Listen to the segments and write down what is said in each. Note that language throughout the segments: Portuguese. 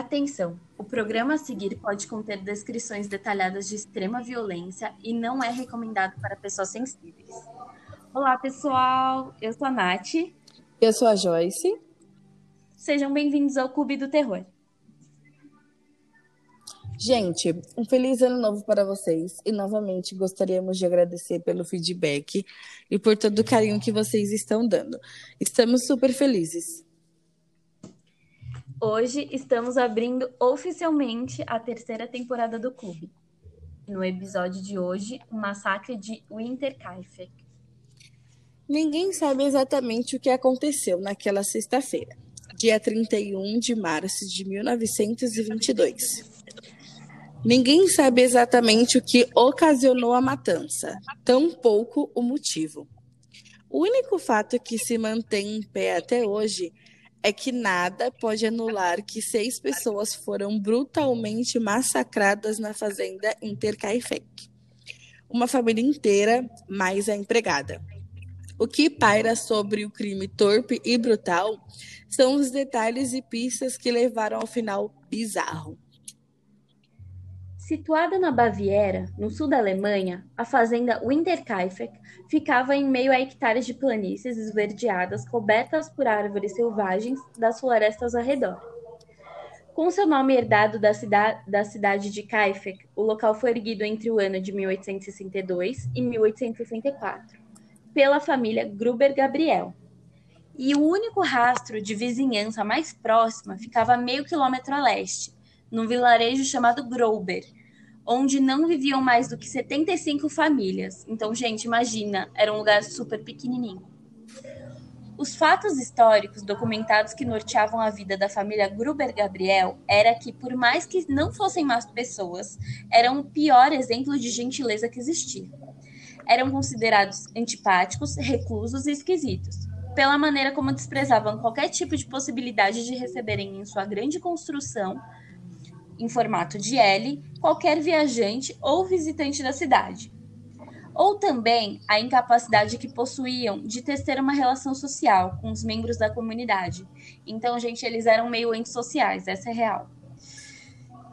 Atenção! O programa a seguir pode conter descrições detalhadas de extrema violência e não é recomendado para pessoas sensíveis. Olá, pessoal! Eu sou a Nath. Eu sou a Joyce. Sejam bem-vindos ao Clube do Terror. Gente, um feliz ano novo para vocês e novamente gostaríamos de agradecer pelo feedback e por todo o carinho que vocês estão dando. Estamos super felizes. Hoje estamos abrindo oficialmente a terceira temporada do clube. No episódio de hoje, o massacre de Winterkaifeck. Ninguém sabe exatamente o que aconteceu naquela sexta-feira, dia 31 de março de 1922. Ninguém sabe exatamente o que ocasionou a matança, tampouco o motivo. O único fato que se mantém em pé até hoje é que nada pode anular que seis pessoas foram brutalmente massacradas na fazenda Intercaifec. Uma família inteira, mais a empregada. O que paira sobre o crime torpe e brutal são os detalhes e pistas que levaram ao final bizarro. Situada na Baviera, no sul da Alemanha, a fazenda Winterkaifeck ficava em meio a hectares de planícies esverdeadas cobertas por árvores selvagens das florestas ao redor. Com seu nome herdado da, cida da cidade de Kaifeck, o local foi erguido entre o ano de 1862 e 1864 pela família Gruber Gabriel. E o único rastro de vizinhança mais próxima ficava a meio quilômetro a leste, num vilarejo chamado Grober, onde não viviam mais do que 75 famílias. Então, gente, imagina, era um lugar super pequenininho. Os fatos históricos documentados que norteavam a vida da família Gruber Gabriel era que, por mais que não fossem más pessoas, eram o pior exemplo de gentileza que existia. Eram considerados antipáticos, reclusos e esquisitos, pela maneira como desprezavam qualquer tipo de possibilidade de receberem em sua grande construção em formato de L qualquer viajante ou visitante da cidade. Ou também a incapacidade que possuíam de tecer uma relação social com os membros da comunidade. Então, gente, eles eram meio antissociais, essa é real.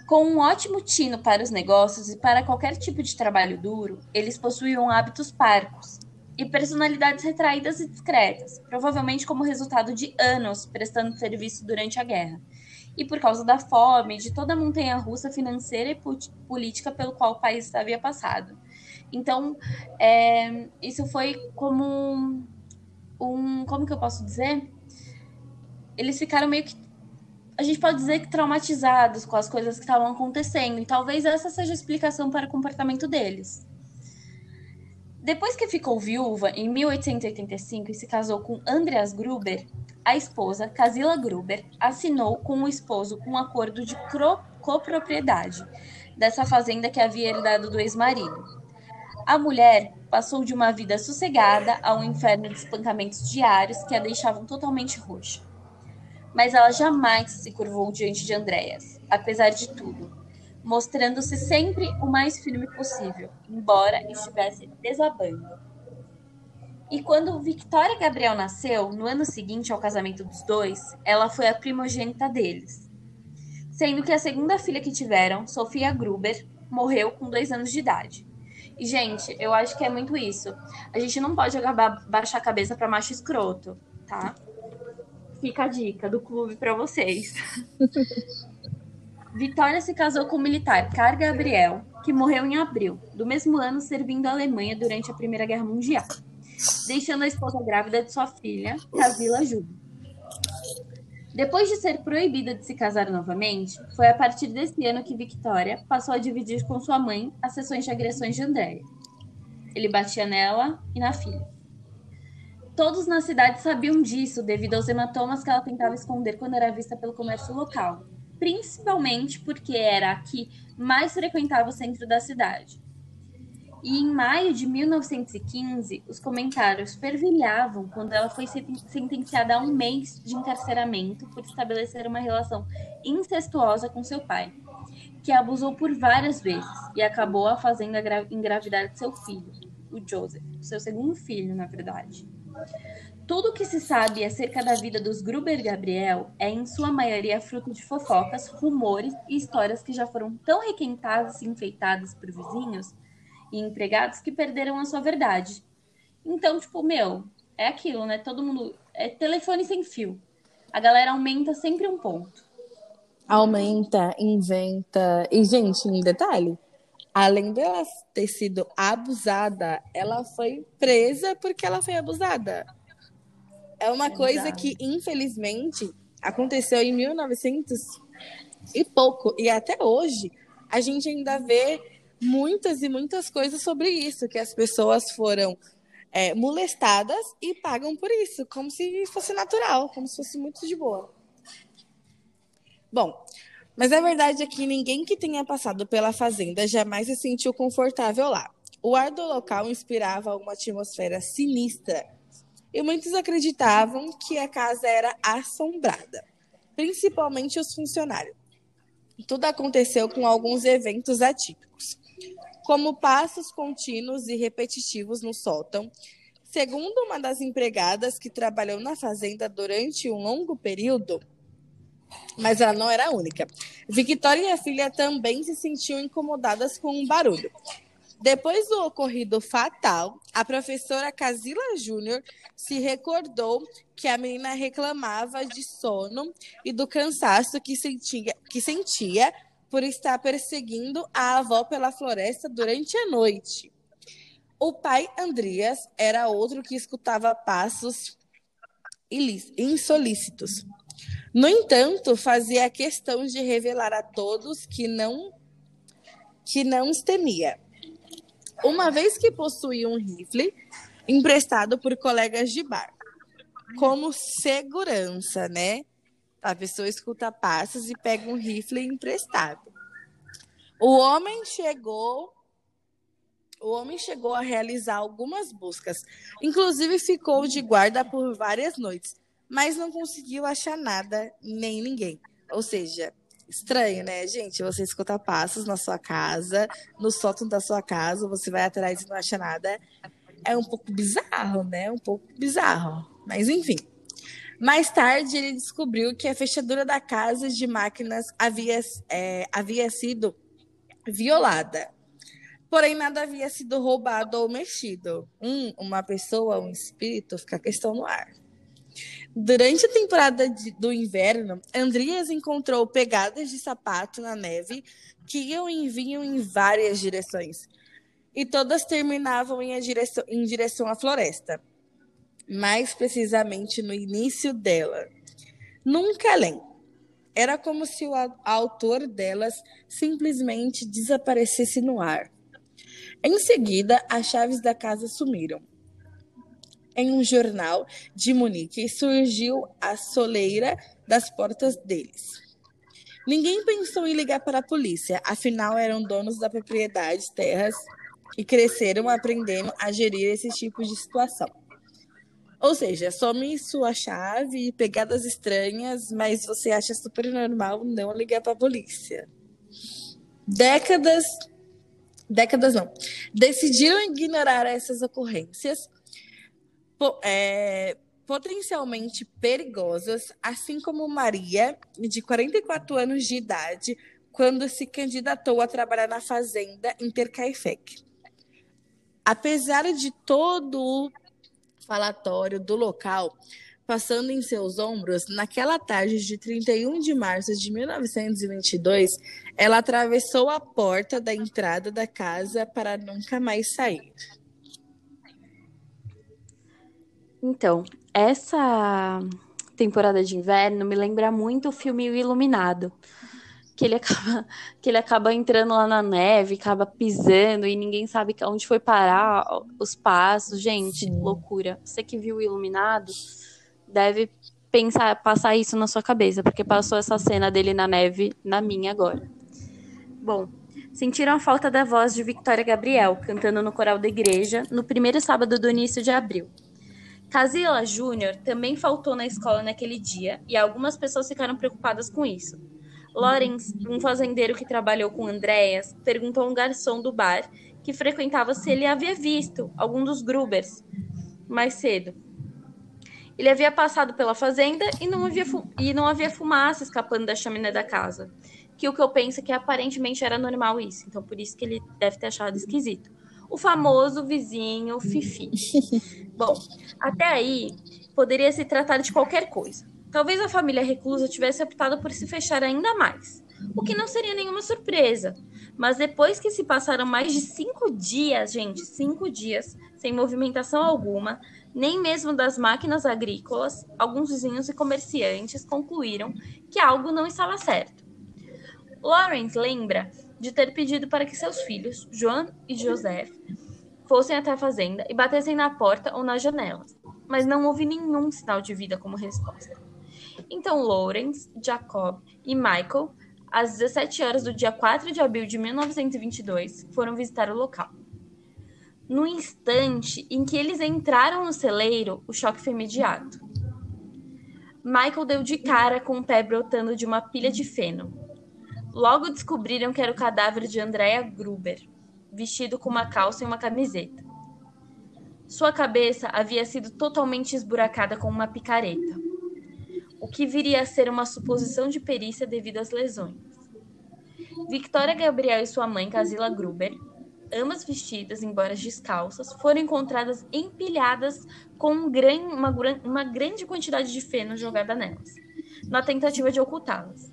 Com um ótimo tino para os negócios e para qualquer tipo de trabalho duro, eles possuíam hábitos parcos e personalidades retraídas e discretas, provavelmente como resultado de anos prestando serviço durante a guerra e por causa da fome, de toda a montanha russa financeira e política pelo qual o país havia passado. Então, é, isso foi como um, um. Como que eu posso dizer? Eles ficaram meio que. A gente pode dizer que traumatizados com as coisas que estavam acontecendo, e talvez essa seja a explicação para o comportamento deles. Depois que ficou viúva, em 1885, e se casou com Andreas Gruber, a esposa, Casila Gruber, assinou com o esposo um acordo de copropriedade dessa fazenda que havia herdado do ex-marido. A mulher passou de uma vida sossegada a um inferno de espancamentos diários que a deixavam totalmente roxa. Mas ela jamais se curvou diante de Andréas, apesar de tudo, mostrando-se sempre o mais firme possível, embora estivesse desabando. E quando Victoria Gabriel nasceu, no ano seguinte ao casamento dos dois, ela foi a primogênita deles. Sendo que a segunda filha que tiveram, Sofia Gruber, morreu com dois anos de idade. E, gente, eu acho que é muito isso. A gente não pode acabar baixar a cabeça para macho escroto, tá? Fica a dica do clube para vocês. Vitória se casou com o militar Car Gabriel, que morreu em abril, do mesmo ano servindo a Alemanha durante a Primeira Guerra Mundial deixando a esposa grávida de sua filha, Casila Juba. Depois de ser proibida de se casar novamente, foi a partir desse ano que Victoria passou a dividir com sua mãe as sessões de agressões de Andréia. Ele batia nela e na filha. Todos na cidade sabiam disso devido aos hematomas que ela tentava esconder quando era vista pelo comércio local, principalmente porque era a que mais frequentava o centro da cidade. E em maio de 1915, os comentários fervilhavam quando ela foi sentenciada a um mês de encarceramento por estabelecer uma relação incestuosa com seu pai, que abusou por várias vezes e acabou a fazendo engravidar de seu filho, o Joseph, seu segundo filho, na verdade. Tudo o que se sabe acerca da vida dos Gruber Gabriel é, em sua maioria, fruto de fofocas, rumores e histórias que já foram tão requentadas e enfeitadas por vizinhos e empregados que perderam a sua verdade. Então, tipo, meu, é aquilo, né? Todo mundo. É telefone sem fio. A galera aumenta sempre um ponto. Aumenta, inventa. E, gente, um detalhe: além dela ter sido abusada, ela foi presa porque ela foi abusada. É uma coisa que, infelizmente, aconteceu em 1900 e pouco. E até hoje, a gente ainda vê muitas e muitas coisas sobre isso, que as pessoas foram é, molestadas e pagam por isso, como se fosse natural, como se fosse muito de boa. Bom, mas a verdade é que ninguém que tenha passado pela fazenda jamais se sentiu confortável lá. O ar do local inspirava uma atmosfera sinistra e muitos acreditavam que a casa era assombrada, principalmente os funcionários. Tudo aconteceu com alguns eventos atípicos, como passos contínuos e repetitivos no sótão. Segundo uma das empregadas que trabalhou na fazenda durante um longo período, mas ela não era a única. Victoria e a filha também se sentiam incomodadas com um barulho. Depois do ocorrido fatal, a professora Casila Júnior se recordou que a menina reclamava de sono e do cansaço que sentia, que sentia por estar perseguindo a avó pela floresta durante a noite. O pai Andreas era outro que escutava passos insolícitos. No entanto, fazia questão de revelar a todos que não que não os temia uma vez que possuía um rifle emprestado por colegas de bar, como segurança, né? A pessoa escuta passos e pega um rifle emprestado. O homem chegou o homem chegou a realizar algumas buscas, inclusive ficou de guarda por várias noites, mas não conseguiu achar nada nem ninguém. Ou seja, Estranho, né, gente? Você escuta passos na sua casa, no sótão da sua casa, você vai atrás e não acha nada. É um pouco bizarro, né? Um pouco bizarro. Mas enfim. Mais tarde, ele descobriu que a fechadura da casa de máquinas havia, é, havia sido violada. Porém, nada havia sido roubado ou mexido. Um, uma pessoa, um espírito, fica a questão no ar. Durante a temporada de, do inverno, Andreas encontrou pegadas de sapato na neve que iam e vinham em várias direções. E todas terminavam em direção, em direção à floresta. Mais precisamente no início dela. Nunca além. Era como se o autor delas simplesmente desaparecesse no ar. Em seguida, as chaves da casa sumiram em um jornal de Munique surgiu a soleira das portas deles. Ninguém pensou em ligar para a polícia, afinal eram donos da propriedade, terras e cresceram aprendendo a gerir esse tipo de situação. Ou seja, some sua chave, pegadas estranhas, mas você acha super normal não ligar para a polícia. Décadas, décadas não, decidiram ignorar essas ocorrências é, potencialmente perigosas, assim como Maria, de 44 anos de idade, quando se candidatou a trabalhar na fazenda Intercaifec. Apesar de todo o falatório do local passando em seus ombros, naquela tarde de 31 de março de 1922, ela atravessou a porta da entrada da casa para nunca mais sair. Então, essa temporada de inverno me lembra muito o filme O Iluminado. Que ele, acaba, que ele acaba entrando lá na neve, acaba pisando e ninguém sabe onde foi parar os passos. Gente, Sim. loucura. Você que viu o Iluminado deve pensar, passar isso na sua cabeça, porque passou essa cena dele na neve na minha agora. Bom, sentiram a falta da voz de Victoria Gabriel cantando no coral da igreja no primeiro sábado do início de abril. Casila Júnior também faltou na escola naquele dia e algumas pessoas ficaram preocupadas com isso. Lawrence, um fazendeiro que trabalhou com Andréas, perguntou a um garçom do bar que frequentava se ele havia visto algum dos Grubers mais cedo. Ele havia passado pela fazenda e não havia, e não havia fumaça escapando da chaminé da casa. Que o que eu penso é que aparentemente era normal isso. Então, por isso que ele deve ter achado esquisito. O famoso vizinho Fifi. Bom, até aí poderia se tratar de qualquer coisa. Talvez a família reclusa tivesse optado por se fechar ainda mais, o que não seria nenhuma surpresa. Mas depois que se passaram mais de cinco dias, gente, cinco dias, sem movimentação alguma, nem mesmo das máquinas agrícolas, alguns vizinhos e comerciantes concluíram que algo não estava certo. Lawrence lembra de ter pedido para que seus filhos, Joan e Joseph, fossem até a fazenda e batessem na porta ou nas janelas, mas não houve nenhum sinal de vida como resposta. Então Lawrence, Jacob e Michael, às 17 horas do dia 4 de abril de 1922, foram visitar o local. No instante em que eles entraram no celeiro, o choque foi imediato. Michael deu de cara com o pé brotando de uma pilha de feno. Logo descobriram que era o cadáver de Andrea Gruber, vestido com uma calça e uma camiseta. Sua cabeça havia sido totalmente esburacada com uma picareta, o que viria a ser uma suposição de perícia devido às lesões. Victoria Gabriel e sua mãe, Casila Gruber, ambas vestidas, embora descalças, foram encontradas empilhadas com um gran, uma, uma grande quantidade de feno jogada nelas, na tentativa de ocultá-las.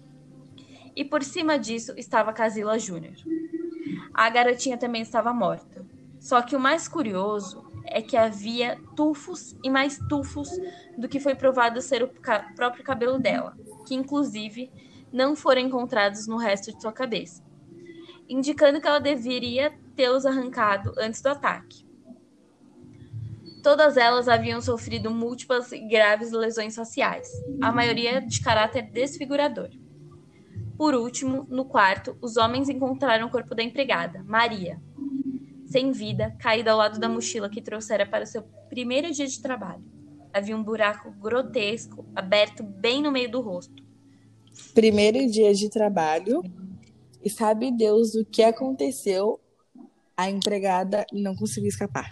E por cima disso estava Casila Júnior. A garotinha também estava morta. Só que o mais curioso é que havia tufos e mais tufos do que foi provado ser o próprio cabelo dela, que inclusive não foram encontrados no resto de sua cabeça, indicando que ela deveria tê-los arrancado antes do ataque. Todas elas haviam sofrido múltiplas e graves lesões faciais, a maioria de caráter desfigurador. Por último, no quarto, os homens encontraram o corpo da empregada, Maria, sem vida, caída ao lado da mochila que trouxera para seu primeiro dia de trabalho. Havia um buraco grotesco aberto bem no meio do rosto. Primeiro dia de trabalho, e sabe Deus o que aconteceu a empregada não conseguiu escapar.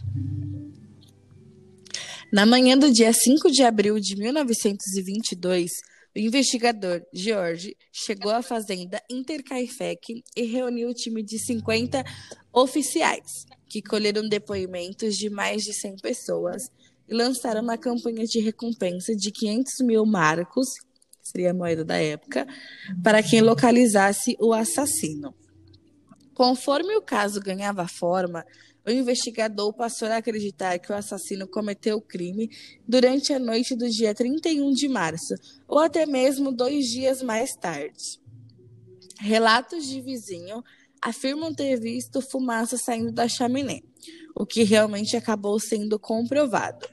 Na manhã do dia 5 de abril de 1922, o investigador George chegou à fazenda Intercaifec e reuniu o time de 50 oficiais, que colheram depoimentos de mais de 100 pessoas e lançaram uma campanha de recompensa de 500 mil marcos, seria a moeda da época, para quem localizasse o assassino. Conforme o caso ganhava forma, o investigador passou a acreditar que o assassino cometeu o crime durante a noite do dia 31 de março, ou até mesmo dois dias mais tarde. Relatos de vizinho afirmam ter visto fumaça saindo da chaminé, o que realmente acabou sendo comprovado,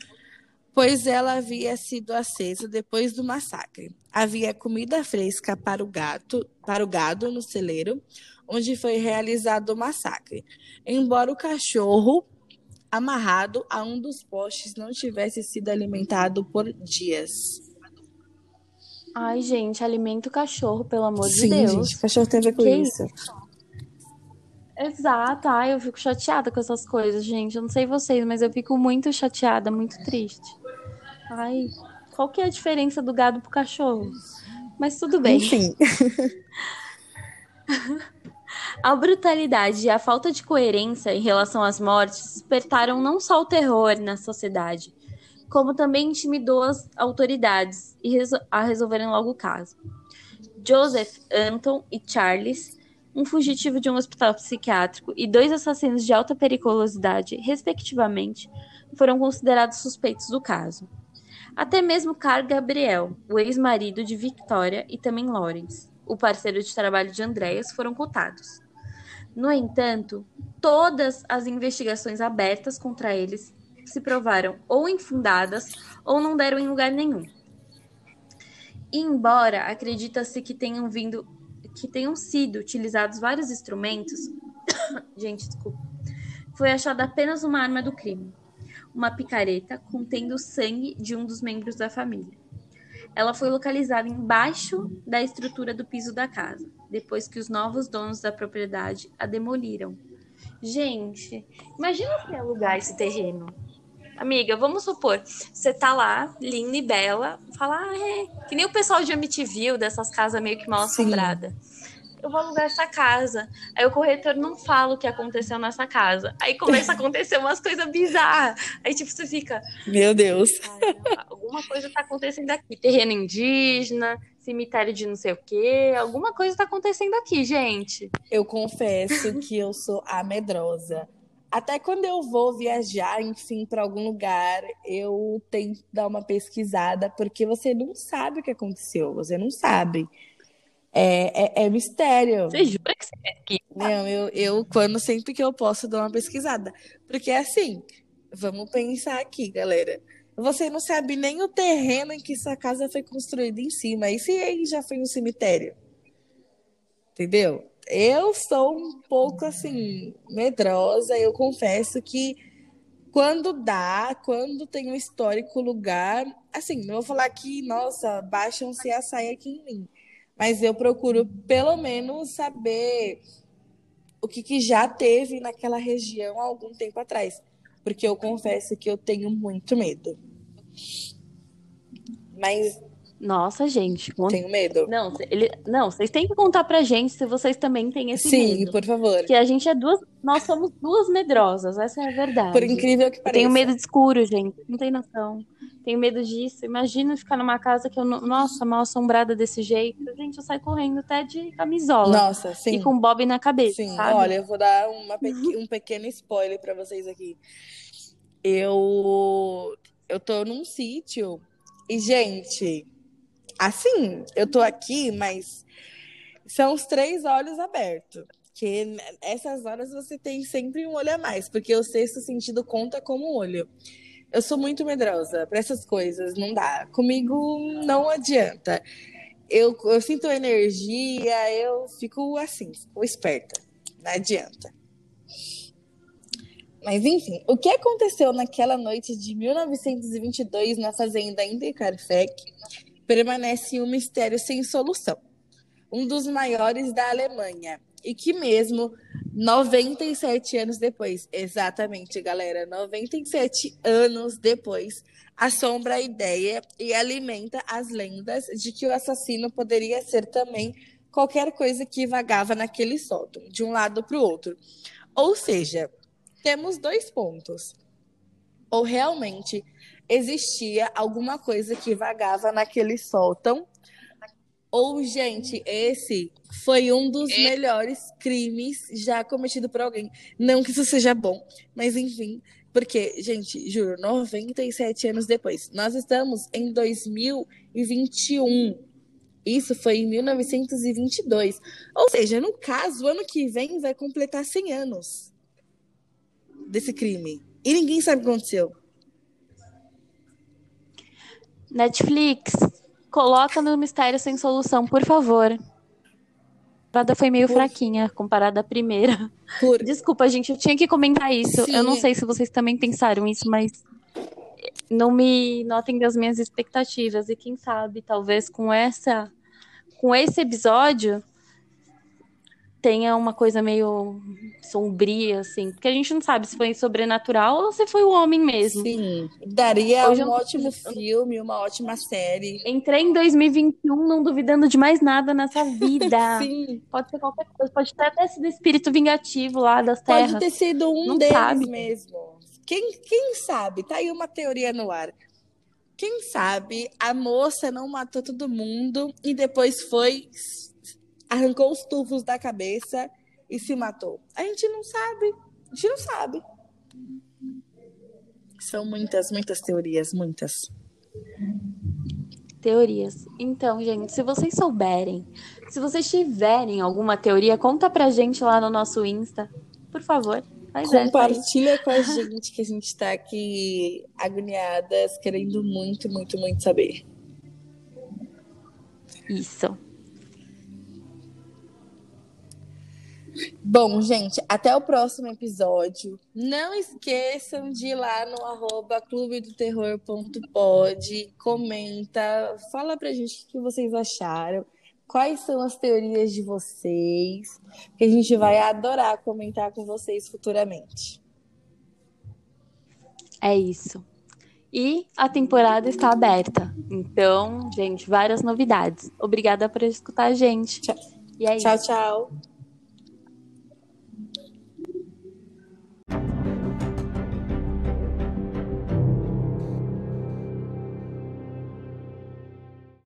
pois ela havia sido acesa depois do massacre. Havia comida fresca para o gato, para o gado no celeiro, onde foi realizado o massacre. Embora o cachorro amarrado a um dos postes não tivesse sido alimentado por dias. Ai, gente, alimenta o cachorro, pelo amor Sim, de Deus. Gente, o cachorro tem a ver com Que isso. Exato, ai, eu fico chateada com essas coisas, gente. Eu não sei vocês, mas eu fico muito chateada, muito triste. Ai, qual que é a diferença do gado pro cachorro? Mas tudo bem. Enfim. A brutalidade e a falta de coerência em relação às mortes despertaram não só o terror na sociedade, como também intimidou as autoridades a resolverem logo o caso. Joseph, Anton e Charles, um fugitivo de um hospital psiquiátrico e dois assassinos de alta periculosidade, respectivamente, foram considerados suspeitos do caso. Até mesmo Carl Gabriel, o ex-marido de Victoria e também Lawrence, o parceiro de trabalho de Andreas, foram cotados. No entanto, todas as investigações abertas contra eles se provaram ou infundadas ou não deram em lugar nenhum. E embora acredita-se que tenham vindo que tenham sido utilizados vários instrumentos, gente, desculpa, foi achada apenas uma arma do crime, uma picareta contendo o sangue de um dos membros da família. Ela foi localizada embaixo da estrutura do piso da casa, depois que os novos donos da propriedade a demoliram. Gente, imagina se alugar esse terreno. Amiga, vamos supor, você tá lá, linda e bela, fala, ah, é. Que nem o pessoal de Amityville, dessas casas meio que mal assombradas. Eu vou alugar essa casa. Aí o corretor não fala o que aconteceu nessa casa. Aí começa a acontecer umas coisas bizarras. Aí, tipo, você fica. Meu Deus. alguma coisa tá acontecendo aqui. Terreno indígena, cemitério de não sei o quê. Alguma coisa tá acontecendo aqui, gente. Eu confesso que eu sou a medrosa até quando eu vou viajar, enfim, para algum lugar, eu tento dar uma pesquisada, porque você não sabe o que aconteceu, você não sabe. É, é, é mistério. Você jura que você pesquisa? Não, eu, eu, quando sempre que eu posso, dou uma pesquisada. Porque assim, vamos pensar aqui, galera. Você não sabe nem o terreno em que sua casa foi construída em cima. E se aí já foi um cemitério? Entendeu? Eu sou um pouco assim, medrosa, eu confesso que quando dá, quando tem um histórico lugar, assim, não vou falar que, nossa, baixam-se a saia aqui em mim, mas eu procuro pelo menos saber o que, que já teve naquela região há algum tempo atrás, porque eu confesso que eu tenho muito medo. Mas nossa, gente. Tenho medo. Não, ele... não, vocês têm que contar pra gente se vocês também têm esse Sim, medo. Sim, por favor. Que a gente é duas. Nós somos duas medrosas, essa é a verdade. Por incrível que pareça. Eu tenho medo de escuro, gente. Não tem noção. Tenho medo disso. Imagina ficar numa casa que eu. Nossa, mal assombrada desse jeito. Gente, eu saio correndo até de camisola. Nossa, sim. E com bob na cabeça. Sim, sabe? olha, eu vou dar uma um pequeno spoiler pra vocês aqui. Eu. Eu tô num sítio. E, gente, Assim, eu tô aqui, mas são os três olhos abertos. Que essas horas você tem sempre um olho a mais, porque o sexto sentido conta como olho. Eu sou muito medrosa para essas coisas, não dá. Comigo não adianta. Eu, eu sinto energia, eu fico assim, fico esperta. Não adianta. Mas enfim, o que aconteceu naquela noite de 1922 na fazenda Intercarfec permanece um mistério sem solução. Um dos maiores da Alemanha. E que mesmo 97 anos depois, exatamente, galera, 97 anos depois, assombra a ideia e alimenta as lendas de que o assassino poderia ser também qualquer coisa que vagava naquele sótão, de um lado para o outro. Ou seja, temos dois pontos. Ou realmente existia alguma coisa que vagava naquele sótão. Ou, gente, esse foi um dos é. melhores crimes já cometido por alguém. Não que isso seja bom, mas enfim. Porque, gente, juro, 97 anos depois. Nós estamos em 2021. Isso foi em 1922. Ou seja, no caso, ano que vem vai completar 100 anos desse crime. E ninguém sabe o que aconteceu. Netflix, coloca no Mistério Sem Solução, por favor. A temporada foi meio por... fraquinha comparada à primeira. Por... Desculpa, gente, eu tinha que comentar isso. Sim. Eu não sei se vocês também pensaram isso, mas não me notem das minhas expectativas. E quem sabe, talvez com essa com esse episódio tenha uma coisa meio sombria, assim. Porque a gente não sabe se foi sobrenatural ou se foi o homem mesmo. Sim, daria Hoje um ótimo filme, uma ótima série. Entrei em 2021 não duvidando de mais nada nessa vida. Sim. Pode ser qualquer coisa. Pode ter até sido espírito vingativo lá das terras. Pode ter sido um não deles sabe. mesmo. Quem, quem sabe? Tá aí uma teoria no ar. Quem sabe a moça não matou todo mundo e depois foi arrancou os tufos da cabeça e se matou. A gente não sabe. A gente não sabe. São muitas, muitas teorias, muitas. Teorias. Então, gente, se vocês souberem, se vocês tiverem alguma teoria, conta pra gente lá no nosso Insta, por favor. Compartilha com a gente que a gente tá aqui agoniadas, querendo muito, muito, muito saber. Isso. Bom, gente, até o próximo episódio. Não esqueçam de ir lá no arroba clubedoterror.pod, comenta, fala pra gente o que vocês acharam, quais são as teorias de vocês, que a gente vai adorar comentar com vocês futuramente. É isso. E a temporada está aberta. Então, gente, várias novidades. Obrigada por escutar a gente. Tchau. E é Tchau, isso. tchau.